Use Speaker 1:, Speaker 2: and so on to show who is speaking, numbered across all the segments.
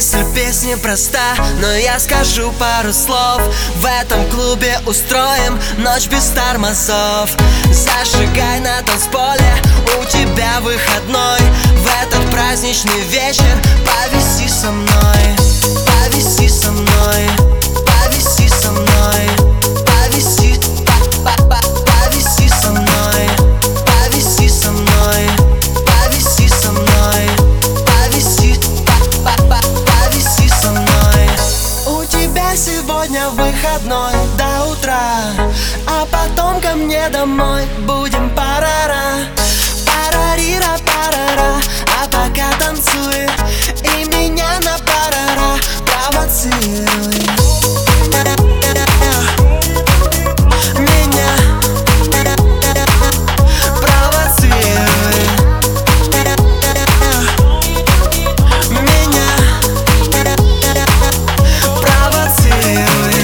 Speaker 1: Мысль песни проста, но я скажу пару слов. В этом клубе устроим ночь без тормозов. Зажигай на праздничный вечер. Повиси со мной Повиси со мной, повиси со мной Повиси, па па па повиси со мной Повиси со мной, повиси со мной Повиси, па па па повиси со мной. У тебя сегодня выходной до утра А потом ко мне домой будем парара провоцируй. Меня провоцируй. Меня провоцируй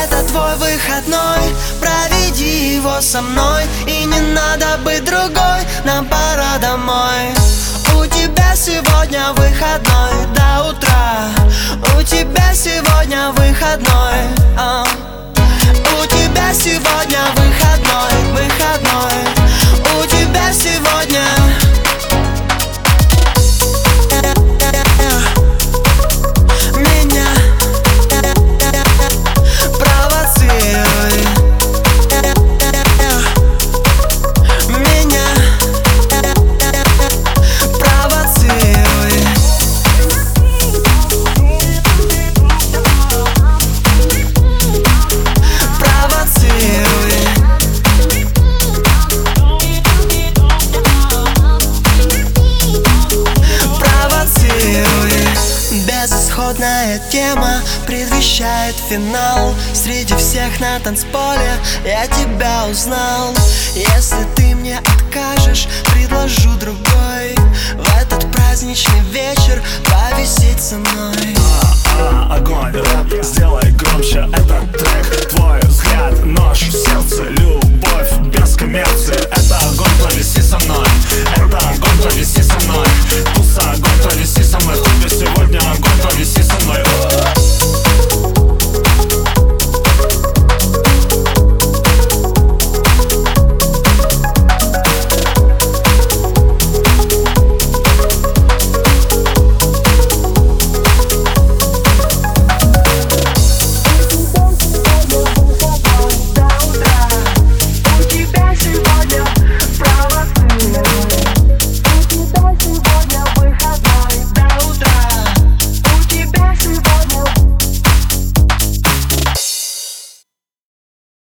Speaker 1: Это твой выходной, проведи его со мной. И не надо быть другой, нам пора домой тебя сегодня выходной а. У тебя сегодня выходной, выходной Безысходная тема предвещает финал. Среди всех на танцполе я тебя узнал. Если ты мне откажешь, предложу другой. В этот праздничный вечер повисеть со мной